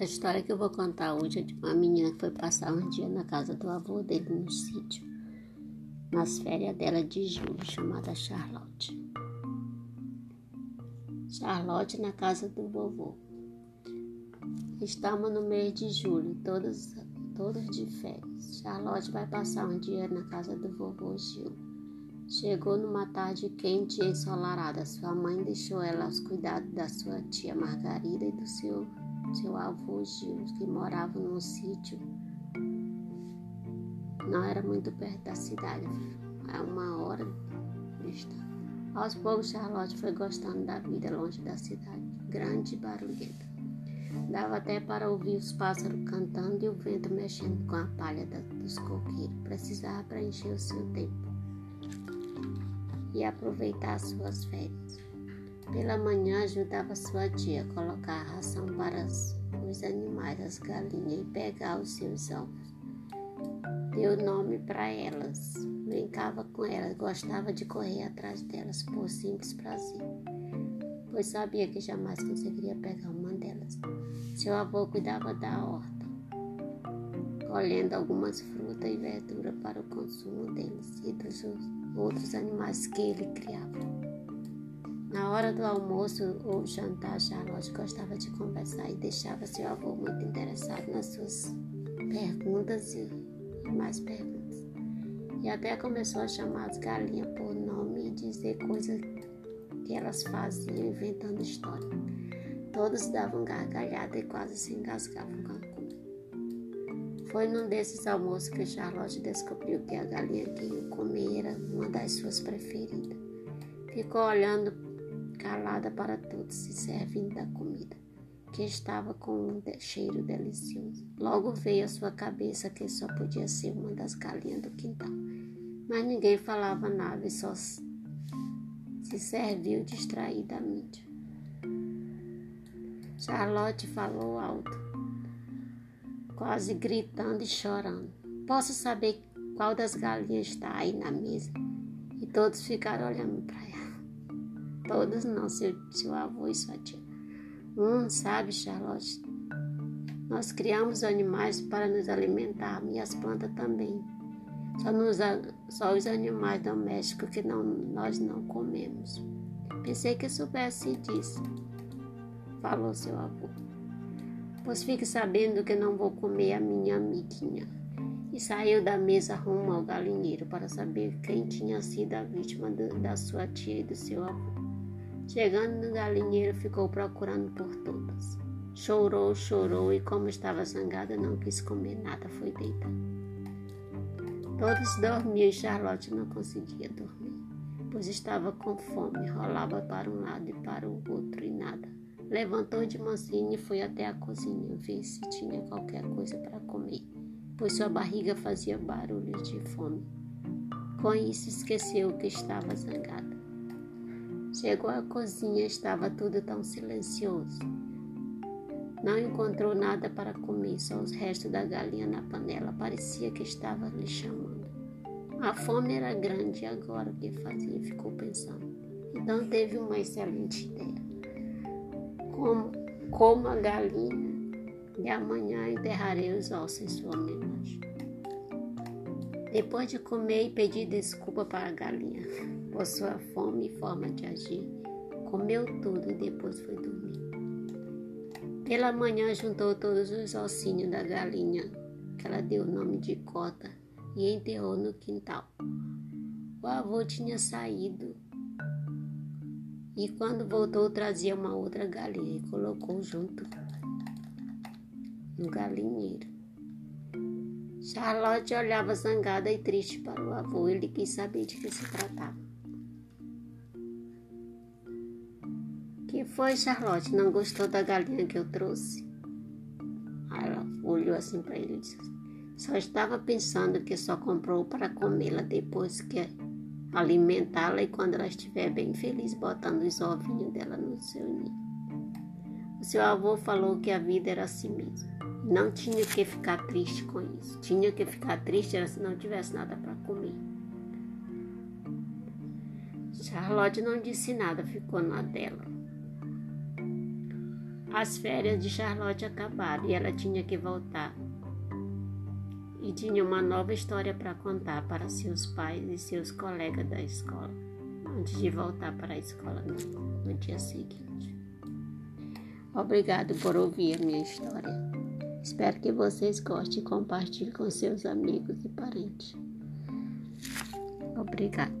A história que eu vou contar hoje é de uma menina que foi passar um dia na casa do avô dele no sítio, nas férias dela de julho, chamada Charlotte. Charlotte na casa do vovô. Estamos no mês de julho, todos, todos de férias. Charlotte vai passar um dia na casa do vovô Gil. Chegou numa tarde quente e ensolarada. Sua mãe deixou ela aos cuidados da sua tia Margarida e do seu seu avô Gil, que morava num sítio. Não era muito perto da cidade, a uma hora vista. Aos poucos, Charlotte foi gostando da vida longe da cidade, grande e barulhenta. Dava até para ouvir os pássaros cantando e o vento mexendo com a palha dos coqueiros. Precisava preencher o seu tempo e aproveitar suas férias. Pela manhã ajudava sua tia a colocar a ração para os animais, as galinhas, e pegar os seus ovos. Deu nome para elas, brincava com elas, gostava de correr atrás delas por simples prazer, pois sabia que jamais conseguiria pegar uma delas. Seu avô cuidava da horta, colhendo algumas frutas e verduras para o consumo deles e dos outros animais que ele criava. Na hora do almoço ou jantar, Charlotte gostava de conversar e deixava seu avô muito interessado nas suas perguntas e mais perguntas. E até começou a chamar as galinhas por nome e dizer coisas que elas faziam, inventando história. Todos davam gargalhada e quase se engasgavam com a comida. Foi num desses almoços que Charlotte descobriu que a galinha que ia comer era uma das suas preferidas. Ficou olhando calada para todos, se servindo da comida, que estava com um cheiro delicioso. Logo veio à sua cabeça que só podia ser uma das galinhas do quintal. Mas ninguém falava nada e só se serviu distraidamente. Charlotte falou alto, quase gritando e chorando. Posso saber qual das galinhas está aí na mesa? E todos ficaram olhando para ela. Todos não, seu, seu avô e sua tia. Hum, sabe, Charlotte? Nós criamos animais para nos alimentar e as plantas também. Só, nos, só os animais domésticos que não, nós não comemos. Pensei que soubesse disso, falou seu avô. Pois fique sabendo que não vou comer a minha amiguinha. E saiu da mesa rumo ao galinheiro para saber quem tinha sido a vítima do, da sua tia e do seu avô. Chegando no galinheiro, ficou procurando por todas. Chorou, chorou e, como estava zangada, não quis comer nada, foi deitar. Todos dormiam e Charlotte não conseguia dormir, pois estava com fome, rolava para um lado e para o outro e nada. Levantou de mansinho e foi até a cozinha ver se tinha qualquer coisa para comer, pois sua barriga fazia barulhos de fome. Com isso, esqueceu que estava zangada. Chegou à cozinha, estava tudo tão silencioso. Não encontrou nada para comer, só os restos da galinha na panela. Parecia que estava lhe chamando. A fome era grande agora o que fazia? Ficou pensando. Então teve uma excelente ideia. Como, como a galinha e amanhã enterrarei os ossos em sua homenagem. Depois de comer e pedir desculpa para a galinha por sua fome e forma de agir, comeu tudo e depois foi dormir. Pela manhã juntou todos os ossinhos da galinha, que ela deu o nome de cota, e enterrou no quintal. O avô tinha saído e quando voltou trazia uma outra galinha e colocou junto no galinheiro. Charlotte olhava zangada e triste para o avô. Ele quis saber de que se tratava. Que foi, Charlotte? Não gostou da galinha que eu trouxe? Ela olhou assim para ele e disse: Só estava pensando que só comprou para comê-la depois que alimentá-la e quando ela estiver bem feliz, botando os ovinhos dela no seu ninho. O seu avô falou que a vida era assim mesmo. Não tinha que ficar triste com isso. Tinha que ficar triste era se não tivesse nada para comer. Charlotte não disse nada, ficou na dela. As férias de Charlotte acabaram e ela tinha que voltar. E tinha uma nova história para contar para seus pais e seus colegas da escola, antes de voltar para a escola no, no dia seguinte. Obrigado por ouvir a minha história. Espero que vocês gostem e compartilhem com seus amigos e parentes. Obrigada.